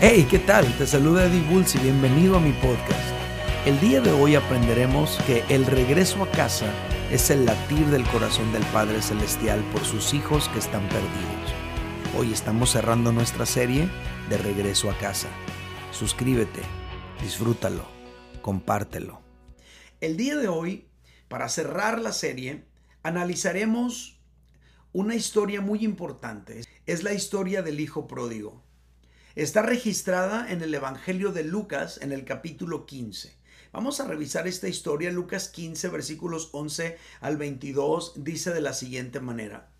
Hey, ¿qué tal? Te saluda Eddie Bulls y bienvenido a mi podcast. El día de hoy aprenderemos que el regreso a casa es el latir del corazón del Padre Celestial por sus hijos que están perdidos. Hoy estamos cerrando nuestra serie de regreso a casa. Suscríbete, disfrútalo, compártelo. El día de hoy, para cerrar la serie, analizaremos una historia muy importante. Es la historia del Hijo Pródigo. Está registrada en el Evangelio de Lucas en el capítulo 15. Vamos a revisar esta historia. Lucas 15, versículos 11 al 22, dice de la siguiente manera.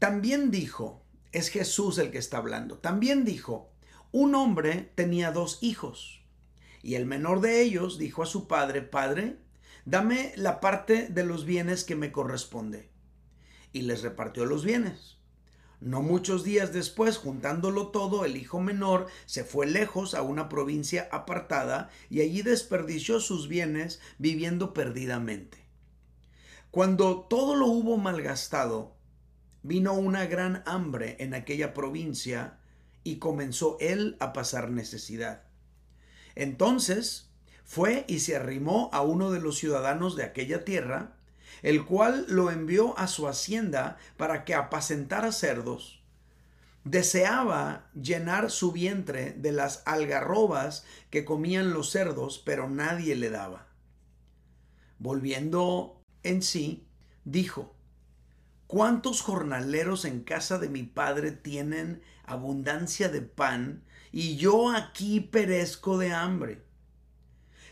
También dijo, es Jesús el que está hablando, también dijo, un hombre tenía dos hijos, y el menor de ellos dijo a su padre, Padre, dame la parte de los bienes que me corresponde. Y les repartió los bienes. No muchos días después, juntándolo todo, el hijo menor se fue lejos a una provincia apartada y allí desperdició sus bienes viviendo perdidamente. Cuando todo lo hubo malgastado, vino una gran hambre en aquella provincia y comenzó él a pasar necesidad. Entonces fue y se arrimó a uno de los ciudadanos de aquella tierra, el cual lo envió a su hacienda para que apacentara cerdos. Deseaba llenar su vientre de las algarrobas que comían los cerdos, pero nadie le daba. Volviendo en sí, dijo, ¿Cuántos jornaleros en casa de mi padre tienen abundancia de pan y yo aquí perezco de hambre?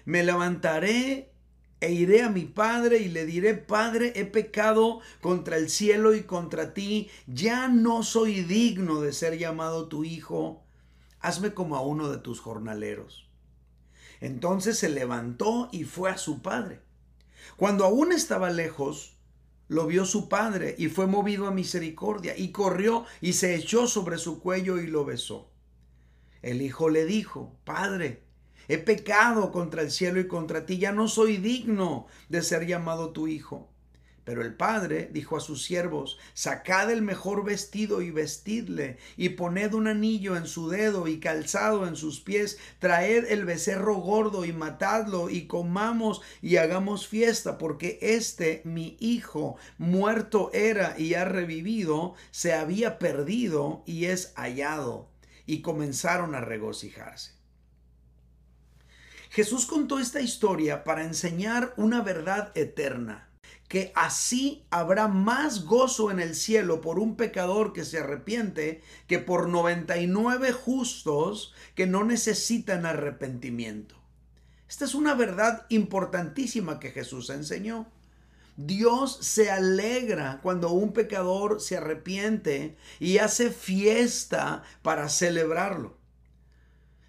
Me levantaré e iré a mi padre y le diré, Padre, he pecado contra el cielo y contra ti, ya no soy digno de ser llamado tu hijo, hazme como a uno de tus jornaleros. Entonces se levantó y fue a su padre. Cuando aún estaba lejos, lo vio su padre y fue movido a misericordia y corrió y se echó sobre su cuello y lo besó. El hijo le dijo, Padre, He pecado contra el cielo y contra ti, ya no soy digno de ser llamado tu hijo. Pero el padre dijo a sus siervos, sacad el mejor vestido y vestidle, y poned un anillo en su dedo y calzado en sus pies, traed el becerro gordo y matadlo, y comamos y hagamos fiesta, porque este mi hijo muerto era y ha revivido, se había perdido y es hallado. Y comenzaron a regocijarse. Jesús contó esta historia para enseñar una verdad eterna que así habrá más gozo en el cielo por un pecador que se arrepiente que por 99 justos que no necesitan arrepentimiento. Esta es una verdad importantísima que Jesús enseñó. Dios se alegra cuando un pecador se arrepiente y hace fiesta para celebrarlo.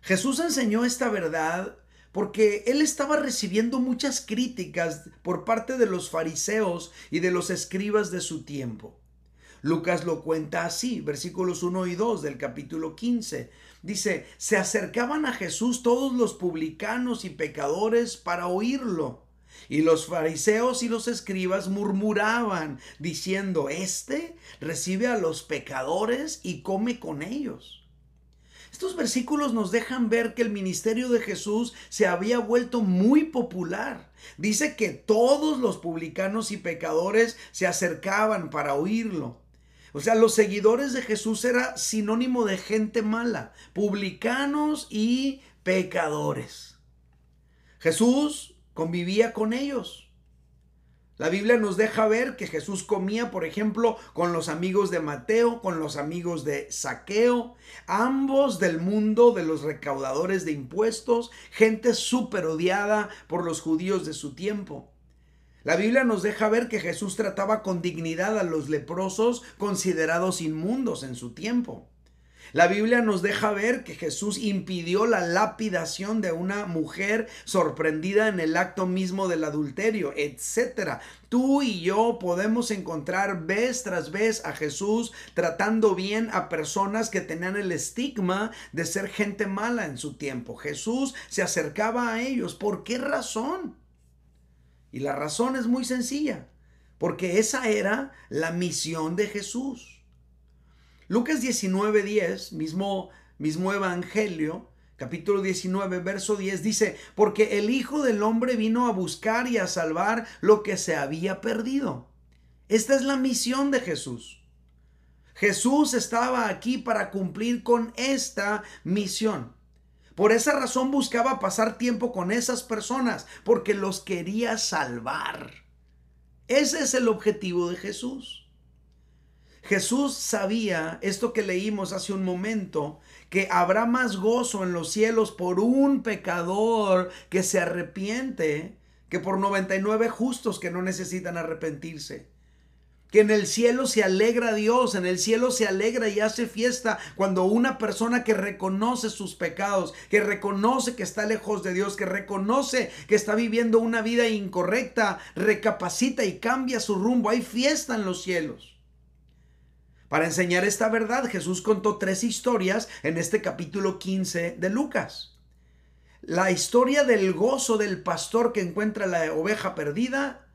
Jesús enseñó esta verdad porque él estaba recibiendo muchas críticas por parte de los fariseos y de los escribas de su tiempo. Lucas lo cuenta así, versículos 1 y 2 del capítulo 15. Dice, se acercaban a Jesús todos los publicanos y pecadores para oírlo. Y los fariseos y los escribas murmuraban, diciendo, Este recibe a los pecadores y come con ellos. Estos versículos nos dejan ver que el ministerio de Jesús se había vuelto muy popular. Dice que todos los publicanos y pecadores se acercaban para oírlo. O sea, los seguidores de Jesús era sinónimo de gente mala, publicanos y pecadores. Jesús convivía con ellos. La Biblia nos deja ver que Jesús comía, por ejemplo, con los amigos de Mateo, con los amigos de Saqueo, ambos del mundo de los recaudadores de impuestos, gente súper odiada por los judíos de su tiempo. La Biblia nos deja ver que Jesús trataba con dignidad a los leprosos considerados inmundos en su tiempo. La Biblia nos deja ver que Jesús impidió la lapidación de una mujer sorprendida en el acto mismo del adulterio, etc. Tú y yo podemos encontrar vez tras vez a Jesús tratando bien a personas que tenían el estigma de ser gente mala en su tiempo. Jesús se acercaba a ellos. ¿Por qué razón? Y la razón es muy sencilla, porque esa era la misión de Jesús. Lucas 19:10, mismo, mismo evangelio, capítulo 19, verso 10, dice, porque el Hijo del Hombre vino a buscar y a salvar lo que se había perdido. Esta es la misión de Jesús. Jesús estaba aquí para cumplir con esta misión. Por esa razón buscaba pasar tiempo con esas personas, porque los quería salvar. Ese es el objetivo de Jesús. Jesús sabía esto que leímos hace un momento, que habrá más gozo en los cielos por un pecador que se arrepiente que por 99 justos que no necesitan arrepentirse. Que en el cielo se alegra Dios, en el cielo se alegra y hace fiesta cuando una persona que reconoce sus pecados, que reconoce que está lejos de Dios, que reconoce que está viviendo una vida incorrecta, recapacita y cambia su rumbo. Hay fiesta en los cielos. Para enseñar esta verdad, Jesús contó tres historias en este capítulo 15 de Lucas. La historia del gozo del pastor que encuentra la oveja perdida,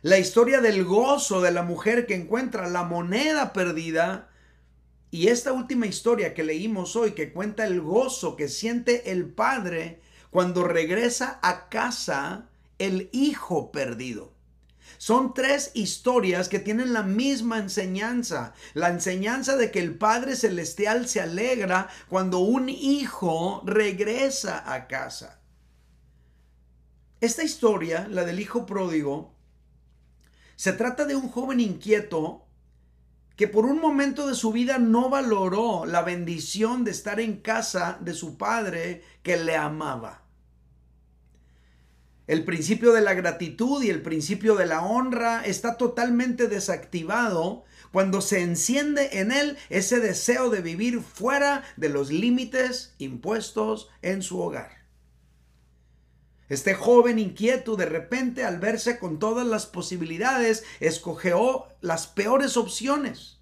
la historia del gozo de la mujer que encuentra la moneda perdida, y esta última historia que leímos hoy que cuenta el gozo que siente el padre cuando regresa a casa el hijo perdido. Son tres historias que tienen la misma enseñanza. La enseñanza de que el Padre Celestial se alegra cuando un hijo regresa a casa. Esta historia, la del hijo pródigo, se trata de un joven inquieto que por un momento de su vida no valoró la bendición de estar en casa de su padre que le amaba. El principio de la gratitud y el principio de la honra está totalmente desactivado cuando se enciende en él ese deseo de vivir fuera de los límites impuestos en su hogar. Este joven inquieto de repente al verse con todas las posibilidades escogió las peores opciones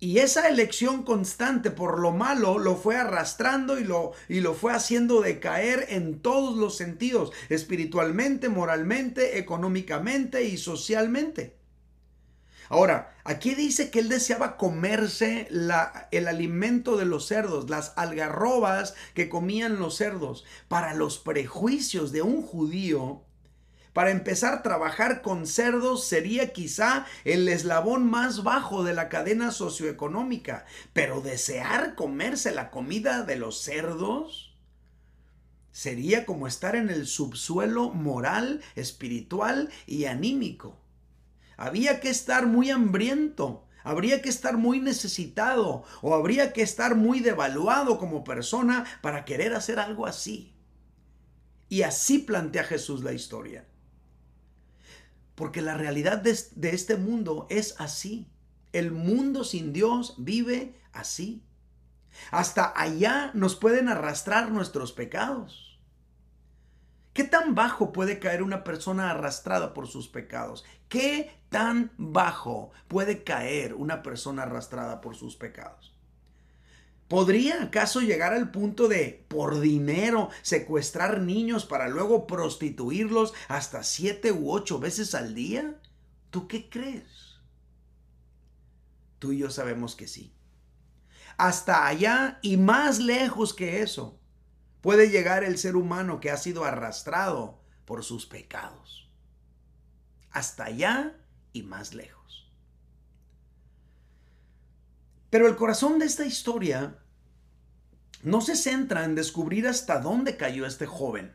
y esa elección constante por lo malo lo fue arrastrando y lo, y lo fue haciendo decaer en todos los sentidos, espiritualmente, moralmente, económicamente y socialmente. Ahora, aquí dice que él deseaba comerse la, el alimento de los cerdos, las algarrobas que comían los cerdos. Para los prejuicios de un judío, para empezar, trabajar con cerdos sería quizá el eslabón más bajo de la cadena socioeconómica, pero desear comerse la comida de los cerdos sería como estar en el subsuelo moral, espiritual y anímico. Había que estar muy hambriento, habría que estar muy necesitado o habría que estar muy devaluado como persona para querer hacer algo así. Y así plantea Jesús la historia. Porque la realidad de, este mundo es así. El mundo sin Dios vive así. Hasta allá nos pueden arrastrar nuestros pecados. ¿Qué tan bajo puede caer una persona arrastrada por sus pecados? ¿Qué tan bajo puede caer una persona arrastrada por sus pecados? ¿Podría acaso llegar al punto de, por dinero, secuestrar niños para luego prostituirlos hasta siete u ocho veces al día? ¿Tú qué crees? Tú y yo sabemos que sí. Hasta allá y más lejos que eso puede llegar el ser humano que ha sido arrastrado por sus pecados. Hasta allá y más lejos. Pero el corazón de esta historia no se centra en descubrir hasta dónde cayó este joven.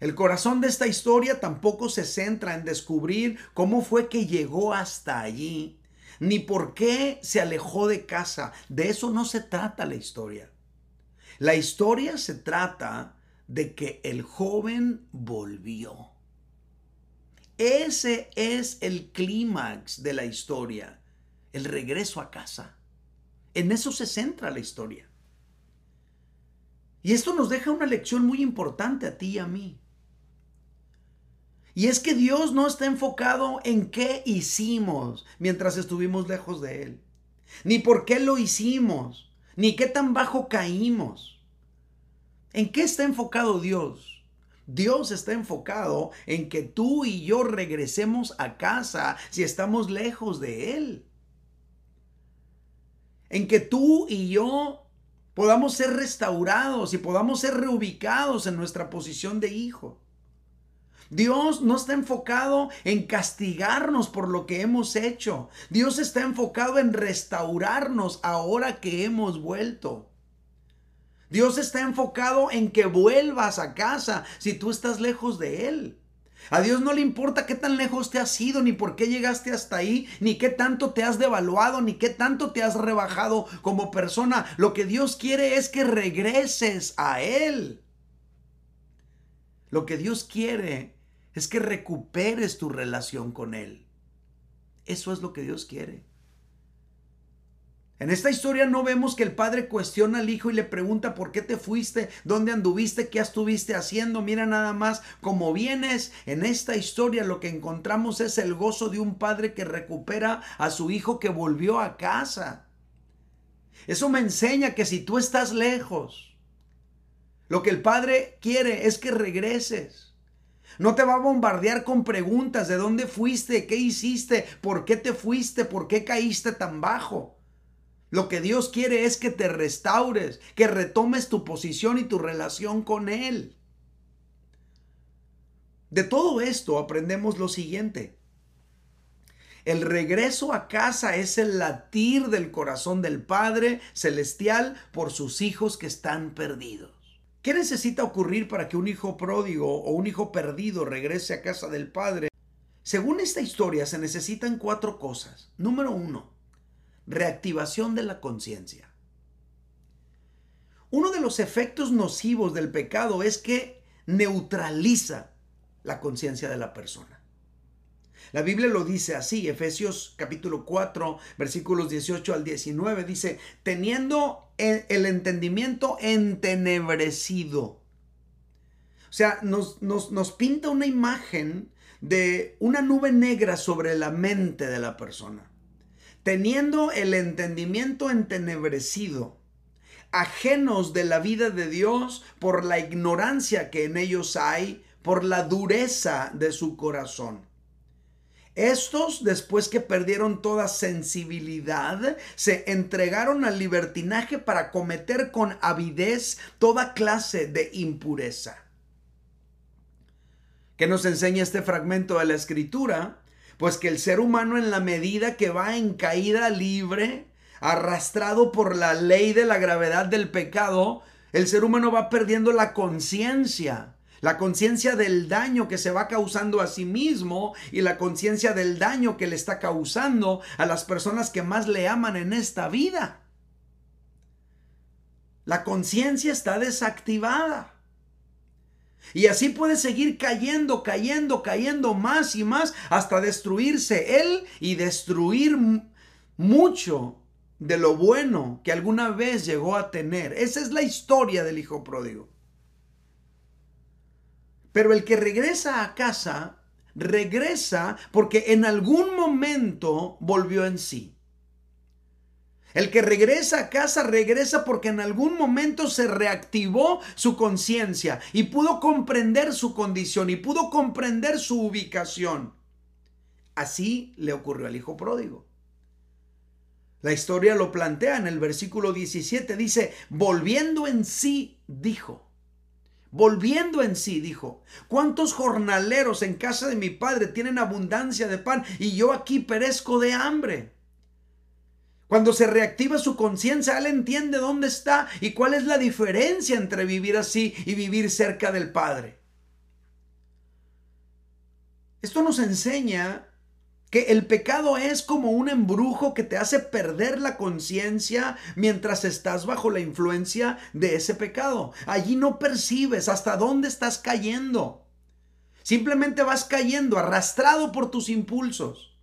El corazón de esta historia tampoco se centra en descubrir cómo fue que llegó hasta allí, ni por qué se alejó de casa. De eso no se trata la historia. La historia se trata de que el joven volvió. Ese es el clímax de la historia el regreso a casa. En eso se centra la historia. Y esto nos deja una lección muy importante a ti y a mí. Y es que Dios no está enfocado en qué hicimos mientras estuvimos lejos de Él. Ni por qué lo hicimos. Ni qué tan bajo caímos. ¿En qué está enfocado Dios? Dios está enfocado en que tú y yo regresemos a casa si estamos lejos de Él. En que tú y yo podamos ser restaurados y podamos ser reubicados en nuestra posición de hijo. Dios no está enfocado en castigarnos por lo que hemos hecho. Dios está enfocado en restaurarnos ahora que hemos vuelto. Dios está enfocado en que vuelvas a casa si tú estás lejos de Él. A Dios no le importa qué tan lejos te has ido, ni por qué llegaste hasta ahí, ni qué tanto te has devaluado, ni qué tanto te has rebajado como persona. Lo que Dios quiere es que regreses a Él. Lo que Dios quiere es que recuperes tu relación con Él. Eso es lo que Dios quiere. En esta historia no vemos que el padre cuestiona al hijo y le pregunta por qué te fuiste, dónde anduviste, qué estuviste haciendo. Mira nada más cómo vienes. En esta historia lo que encontramos es el gozo de un padre que recupera a su hijo que volvió a casa. Eso me enseña que si tú estás lejos, lo que el padre quiere es que regreses. No te va a bombardear con preguntas de dónde fuiste, qué hiciste, por qué te fuiste, por qué caíste tan bajo. Lo que Dios quiere es que te restaures, que retomes tu posición y tu relación con Él. De todo esto aprendemos lo siguiente. El regreso a casa es el latir del corazón del Padre Celestial por sus hijos que están perdidos. ¿Qué necesita ocurrir para que un hijo pródigo o un hijo perdido regrese a casa del Padre? Según esta historia se necesitan cuatro cosas. Número uno, reactivación de la conciencia. Uno de los efectos nocivos del pecado es que neutraliza la conciencia de la persona. La Biblia lo dice así, Efesios capítulo 4, versículos 18 al 19, dice, teniendo el entendimiento entenebrecido. O sea, nos, nos, nos pinta una imagen de una nube negra sobre la mente de la persona teniendo el entendimiento entenebrecido, ajenos de la vida de Dios por la ignorancia que en ellos hay, por la dureza de su corazón. Estos, después que perdieron toda sensibilidad, se entregaron al libertinaje para cometer con avidez toda clase de impureza. ¿Qué nos enseña este fragmento de la escritura? Pues que el ser humano en la medida que va en caída libre, arrastrado por la ley de la gravedad del pecado, el ser humano va perdiendo la conciencia, la conciencia del daño que se va causando a sí mismo y la conciencia del daño que le está causando a las personas que más le aman en esta vida. La conciencia está desactivada. Y así puede seguir cayendo, cayendo, cayendo más y más hasta destruirse él y destruir mucho de lo bueno que alguna vez llegó a tener. Esa es la historia del hijo pródigo. Pero el que regresa a casa, regresa porque en algún momento volvió en sí. El que regresa a casa regresa porque en algún momento se reactivó su conciencia y pudo comprender su condición y pudo comprender su ubicación. Así le ocurrió al hijo pródigo. La historia lo plantea en el versículo 17. Dice, volviendo en sí, dijo. Volviendo en sí, dijo, ¿cuántos jornaleros en casa de mi padre tienen abundancia de pan y yo aquí perezco de hambre? Cuando se reactiva su conciencia, él entiende dónde está y cuál es la diferencia entre vivir así y vivir cerca del Padre. Esto nos enseña que el pecado es como un embrujo que te hace perder la conciencia mientras estás bajo la influencia de ese pecado. Allí no percibes hasta dónde estás cayendo. Simplemente vas cayendo arrastrado por tus impulsos.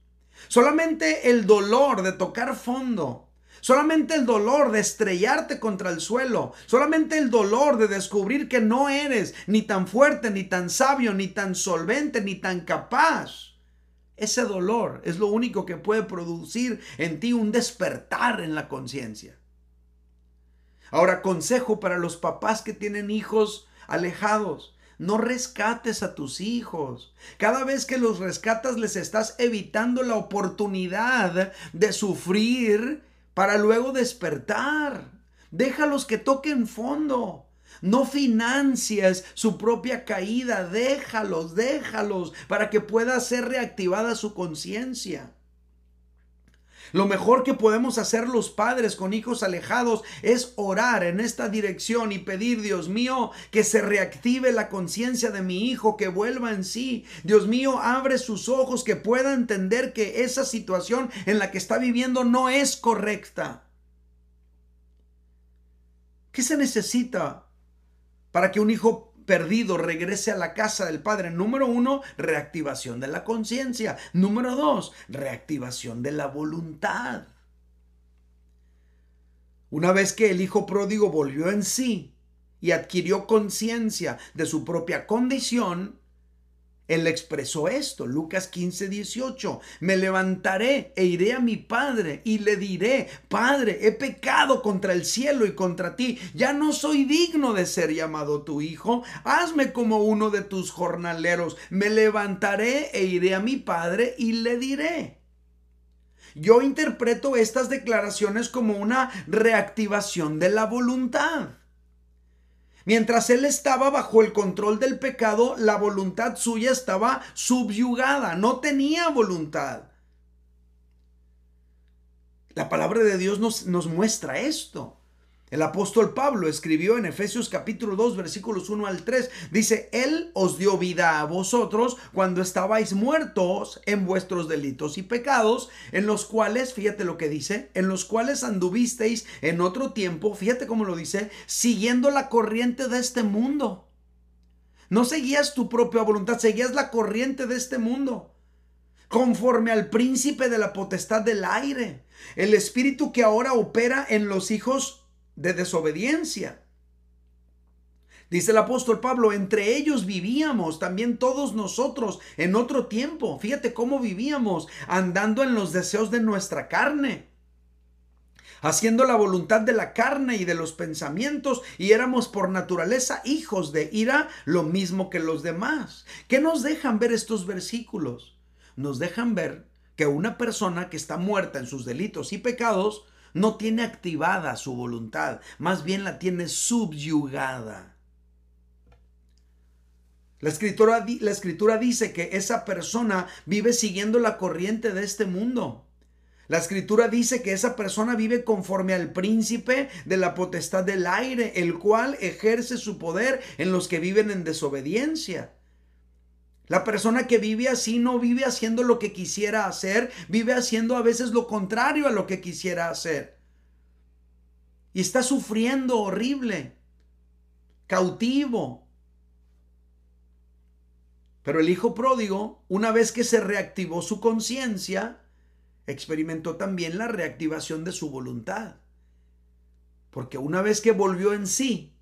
Solamente el dolor de tocar fondo, solamente el dolor de estrellarte contra el suelo, solamente el dolor de descubrir que no eres ni tan fuerte, ni tan sabio, ni tan solvente, ni tan capaz. Ese dolor es lo único que puede producir en ti un despertar en la conciencia. Ahora, consejo para los papás que tienen hijos alejados. No rescates a tus hijos. Cada vez que los rescatas les estás evitando la oportunidad de sufrir para luego despertar. Déjalos que toquen fondo. No financias su propia caída, déjalos, déjalos, para que pueda ser reactivada su conciencia. Lo mejor que podemos hacer los padres con hijos alejados es orar en esta dirección y pedir, Dios mío, que se reactive la conciencia de mi hijo, que vuelva en sí. Dios mío, abre sus ojos, que pueda entender que esa situación en la que está viviendo no es correcta. ¿Qué se necesita para que un hijo perdido regrese a la casa del Padre. Número uno, reactivación de la conciencia. Número dos, reactivación de la voluntad. Una vez que el hijo pródigo volvió en sí y adquirió conciencia de su propia condición, él expresó esto, Lucas 15, 18. Me levantaré e iré a mi padre y le diré, Padre, he pecado contra el cielo y contra ti. Ya no soy digno de ser llamado tu hijo. Hazme como uno de tus jornaleros. Me levantaré e iré a mi padre y le diré. Yo interpreto estas declaraciones como una reactivación de la voluntad. Mientras él estaba bajo el control del pecado, la voluntad suya estaba subyugada, no tenía voluntad. La palabra de Dios nos, nos muestra esto. El apóstol Pablo escribió en Efesios capítulo 2 versículos 1 al 3, dice, Él os dio vida a vosotros cuando estabais muertos en vuestros delitos y pecados, en los cuales, fíjate lo que dice, en los cuales anduvisteis en otro tiempo, fíjate cómo lo dice, siguiendo la corriente de este mundo. No seguías tu propia voluntad, seguías la corriente de este mundo conforme al príncipe de la potestad del aire, el espíritu que ahora opera en los hijos de desobediencia. Dice el apóstol Pablo, entre ellos vivíamos también todos nosotros en otro tiempo. Fíjate cómo vivíamos, andando en los deseos de nuestra carne, haciendo la voluntad de la carne y de los pensamientos, y éramos por naturaleza hijos de ira, lo mismo que los demás. ¿Qué nos dejan ver estos versículos? Nos dejan ver que una persona que está muerta en sus delitos y pecados no tiene activada su voluntad, más bien la tiene subyugada. La escritura, la escritura dice que esa persona vive siguiendo la corriente de este mundo. La escritura dice que esa persona vive conforme al príncipe de la potestad del aire, el cual ejerce su poder en los que viven en desobediencia. La persona que vive así no vive haciendo lo que quisiera hacer, vive haciendo a veces lo contrario a lo que quisiera hacer. Y está sufriendo horrible, cautivo. Pero el hijo pródigo, una vez que se reactivó su conciencia, experimentó también la reactivación de su voluntad. Porque una vez que volvió en sí,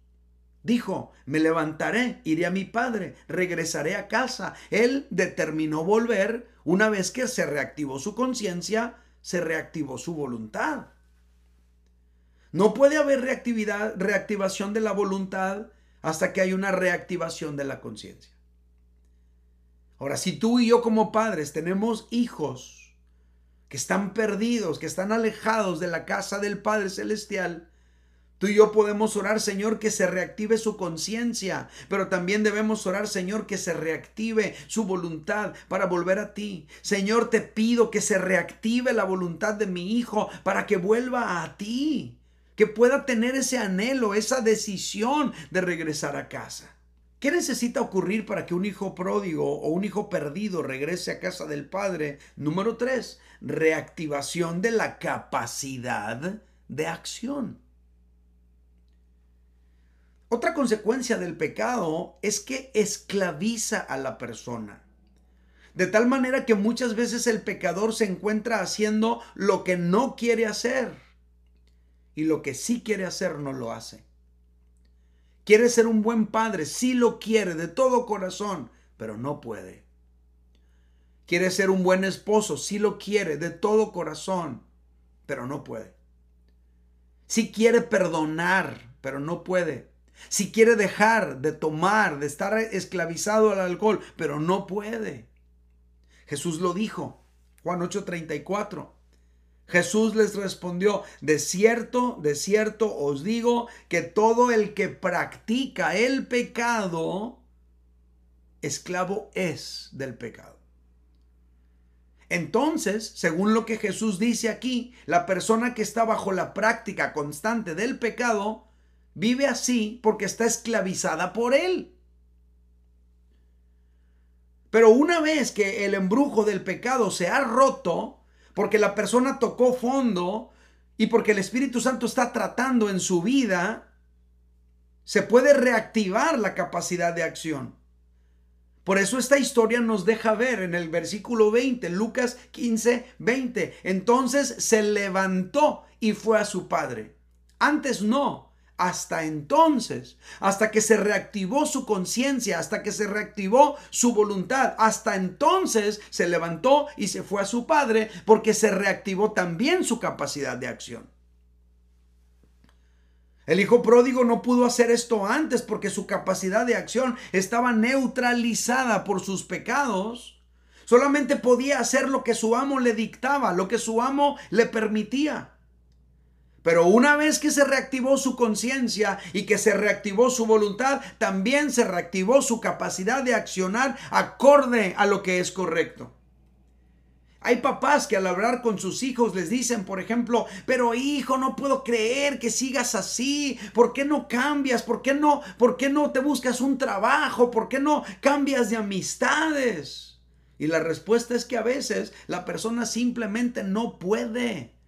Dijo, me levantaré, iré a mi padre, regresaré a casa. Él determinó volver una vez que se reactivó su conciencia, se reactivó su voluntad. No puede haber reactividad, reactivación de la voluntad hasta que hay una reactivación de la conciencia. Ahora, si tú y yo como padres tenemos hijos que están perdidos, que están alejados de la casa del Padre Celestial, Tú y yo podemos orar, Señor, que se reactive su conciencia, pero también debemos orar, Señor, que se reactive su voluntad para volver a ti. Señor, te pido que se reactive la voluntad de mi hijo para que vuelva a ti, que pueda tener ese anhelo, esa decisión de regresar a casa. ¿Qué necesita ocurrir para que un hijo pródigo o un hijo perdido regrese a casa del Padre? Número tres, reactivación de la capacidad de acción. Otra consecuencia del pecado es que esclaviza a la persona. De tal manera que muchas veces el pecador se encuentra haciendo lo que no quiere hacer. Y lo que sí quiere hacer no lo hace. Quiere ser un buen padre, sí lo quiere de todo corazón, pero no puede. Quiere ser un buen esposo, sí lo quiere de todo corazón, pero no puede. Sí quiere perdonar, pero no puede si quiere dejar de tomar, de estar esclavizado al alcohol, pero no puede. Jesús lo dijo, Juan 8:34. Jesús les respondió, de cierto, de cierto os digo que todo el que practica el pecado, esclavo es del pecado. Entonces, según lo que Jesús dice aquí, la persona que está bajo la práctica constante del pecado vive así porque está esclavizada por él. Pero una vez que el embrujo del pecado se ha roto, porque la persona tocó fondo y porque el Espíritu Santo está tratando en su vida, se puede reactivar la capacidad de acción. Por eso esta historia nos deja ver en el versículo 20, Lucas 15, 20. Entonces se levantó y fue a su padre. Antes no, hasta entonces, hasta que se reactivó su conciencia, hasta que se reactivó su voluntad, hasta entonces se levantó y se fue a su padre porque se reactivó también su capacidad de acción. El hijo pródigo no pudo hacer esto antes porque su capacidad de acción estaba neutralizada por sus pecados. Solamente podía hacer lo que su amo le dictaba, lo que su amo le permitía. Pero una vez que se reactivó su conciencia y que se reactivó su voluntad, también se reactivó su capacidad de accionar acorde a lo que es correcto. Hay papás que al hablar con sus hijos les dicen, por ejemplo, pero hijo, no puedo creer que sigas así. ¿Por qué no cambias? ¿Por qué no, por qué no te buscas un trabajo? ¿Por qué no cambias de amistades? Y la respuesta es que a veces la persona simplemente no puede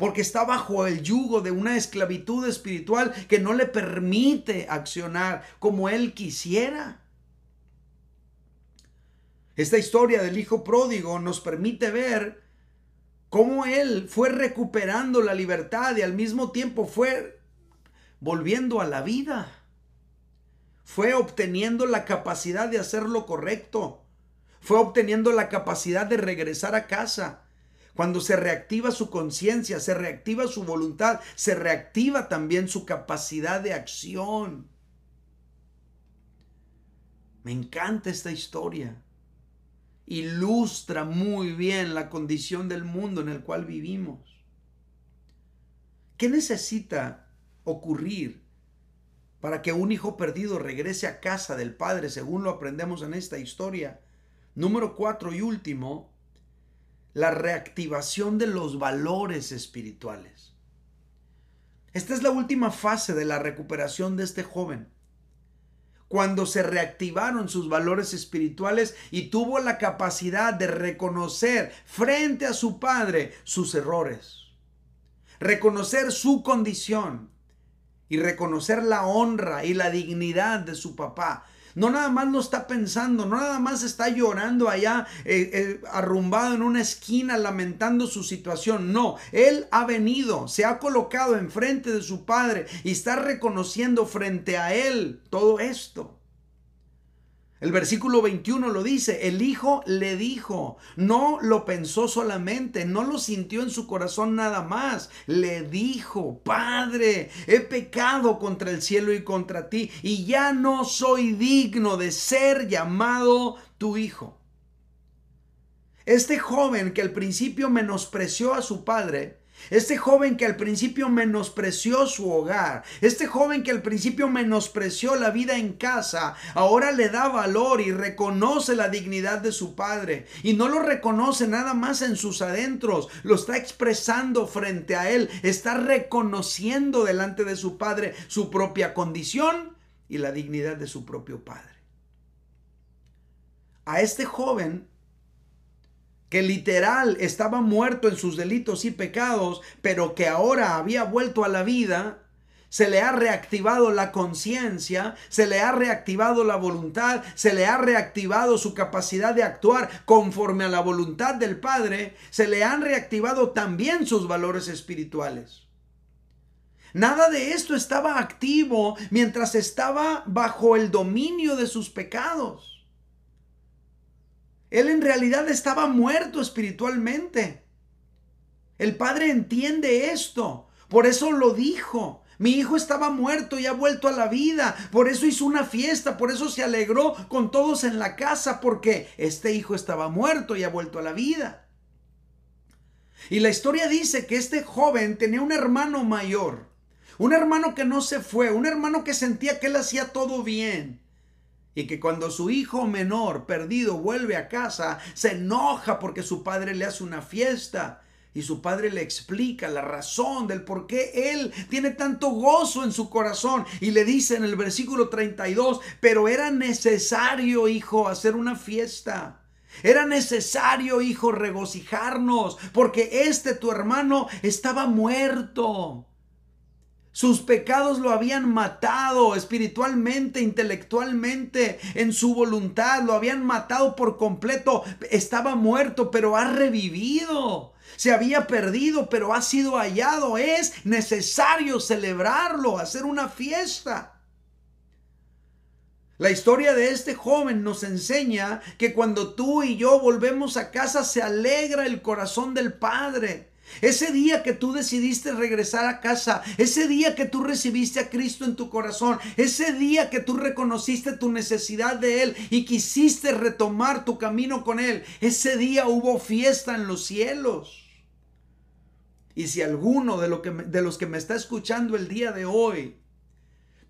porque está bajo el yugo de una esclavitud espiritual que no le permite accionar como él quisiera. Esta historia del hijo pródigo nos permite ver cómo él fue recuperando la libertad y al mismo tiempo fue volviendo a la vida. Fue obteniendo la capacidad de hacer lo correcto. Fue obteniendo la capacidad de regresar a casa cuando se reactiva su conciencia, se reactiva su voluntad, se reactiva también su capacidad de acción. Me encanta esta historia. Ilustra muy bien la condición del mundo en el cual vivimos. ¿Qué necesita ocurrir para que un hijo perdido regrese a casa del padre, según lo aprendemos en esta historia? Número cuatro y último, la reactivación de los valores espirituales. Esta es la última fase de la recuperación de este joven. Cuando se reactivaron sus valores espirituales y tuvo la capacidad de reconocer frente a su padre sus errores, reconocer su condición y reconocer la honra y la dignidad de su papá, no nada más lo está pensando, no nada más está llorando allá eh, eh, arrumbado en una esquina lamentando su situación. No, él ha venido, se ha colocado enfrente de su padre y está reconociendo frente a él todo esto. El versículo 21 lo dice, el hijo le dijo, no lo pensó solamente, no lo sintió en su corazón nada más, le dijo, Padre, he pecado contra el cielo y contra ti, y ya no soy digno de ser llamado tu hijo. Este joven que al principio menospreció a su padre, este joven que al principio menospreció su hogar, este joven que al principio menospreció la vida en casa, ahora le da valor y reconoce la dignidad de su padre. Y no lo reconoce nada más en sus adentros, lo está expresando frente a él, está reconociendo delante de su padre su propia condición y la dignidad de su propio padre. A este joven que literal estaba muerto en sus delitos y pecados, pero que ahora había vuelto a la vida, se le ha reactivado la conciencia, se le ha reactivado la voluntad, se le ha reactivado su capacidad de actuar conforme a la voluntad del Padre, se le han reactivado también sus valores espirituales. Nada de esto estaba activo mientras estaba bajo el dominio de sus pecados. Él en realidad estaba muerto espiritualmente. El padre entiende esto. Por eso lo dijo. Mi hijo estaba muerto y ha vuelto a la vida. Por eso hizo una fiesta. Por eso se alegró con todos en la casa. Porque este hijo estaba muerto y ha vuelto a la vida. Y la historia dice que este joven tenía un hermano mayor, un hermano que no se fue, un hermano que sentía que él hacía todo bien. Y que cuando su hijo menor perdido vuelve a casa, se enoja porque su padre le hace una fiesta. Y su padre le explica la razón del por qué él tiene tanto gozo en su corazón. Y le dice en el versículo 32, pero era necesario, hijo, hacer una fiesta. Era necesario, hijo, regocijarnos, porque este tu hermano estaba muerto. Sus pecados lo habían matado espiritualmente, intelectualmente, en su voluntad, lo habían matado por completo. Estaba muerto, pero ha revivido. Se había perdido, pero ha sido hallado. Es necesario celebrarlo, hacer una fiesta. La historia de este joven nos enseña que cuando tú y yo volvemos a casa se alegra el corazón del Padre. Ese día que tú decidiste regresar a casa, ese día que tú recibiste a Cristo en tu corazón, ese día que tú reconociste tu necesidad de Él y quisiste retomar tu camino con Él, ese día hubo fiesta en los cielos. Y si alguno de, lo que, de los que me está escuchando el día de hoy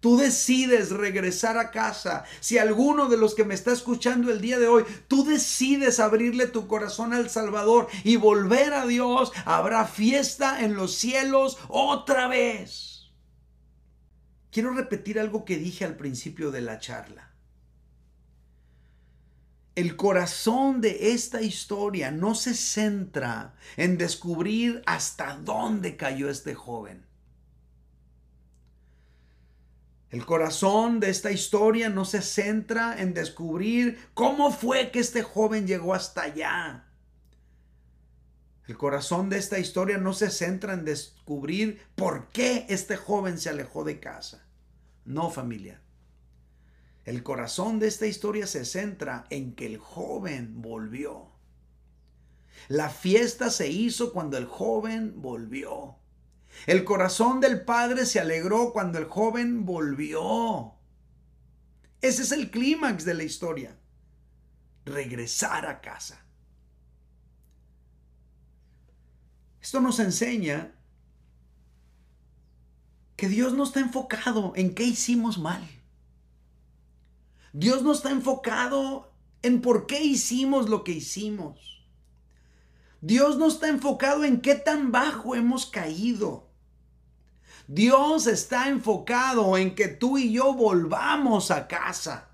tú decides regresar a casa, si alguno de los que me está escuchando el día de hoy, tú decides abrirle tu corazón al Salvador y volver a Dios, habrá fiesta en los cielos otra vez. Quiero repetir algo que dije al principio de la charla. El corazón de esta historia no se centra en descubrir hasta dónde cayó este joven. El corazón de esta historia no se centra en descubrir cómo fue que este joven llegó hasta allá. El corazón de esta historia no se centra en descubrir por qué este joven se alejó de casa. No, familia. El corazón de esta historia se centra en que el joven volvió. La fiesta se hizo cuando el joven volvió. El corazón del padre se alegró cuando el joven volvió. Ese es el clímax de la historia. Regresar a casa. Esto nos enseña que Dios no está enfocado en qué hicimos mal. Dios no está enfocado en por qué hicimos lo que hicimos. Dios no está enfocado en qué tan bajo hemos caído. Dios está enfocado en que tú y yo volvamos a casa.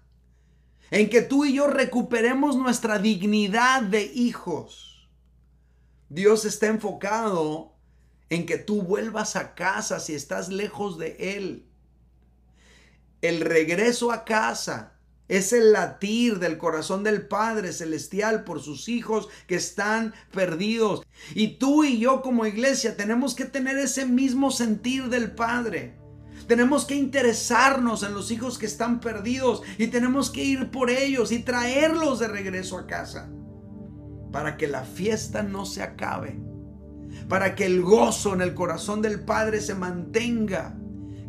En que tú y yo recuperemos nuestra dignidad de hijos. Dios está enfocado en que tú vuelvas a casa si estás lejos de Él. El regreso a casa es el latir del corazón del Padre Celestial por sus hijos que están perdidos. Y tú y yo como iglesia tenemos que tener ese mismo sentir del Padre. Tenemos que interesarnos en los hijos que están perdidos y tenemos que ir por ellos y traerlos de regreso a casa. Para que la fiesta no se acabe. Para que el gozo en el corazón del Padre se mantenga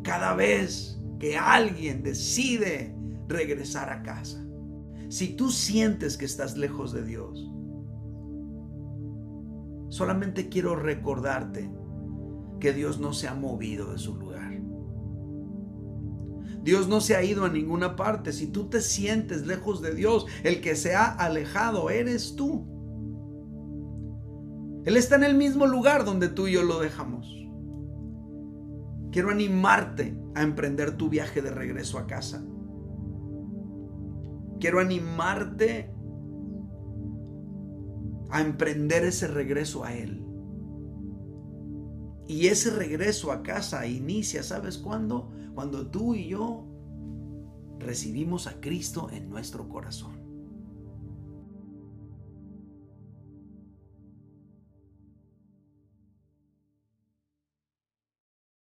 cada vez que alguien decide regresar a casa. Si tú sientes que estás lejos de Dios, solamente quiero recordarte que Dios no se ha movido de su lugar. Dios no se ha ido a ninguna parte. Si tú te sientes lejos de Dios, el que se ha alejado eres tú. Él está en el mismo lugar donde tú y yo lo dejamos. Quiero animarte a emprender tu viaje de regreso a casa. Quiero animarte a emprender ese regreso a Él. Y ese regreso a casa inicia, ¿sabes cuándo? Cuando tú y yo recibimos a Cristo en nuestro corazón.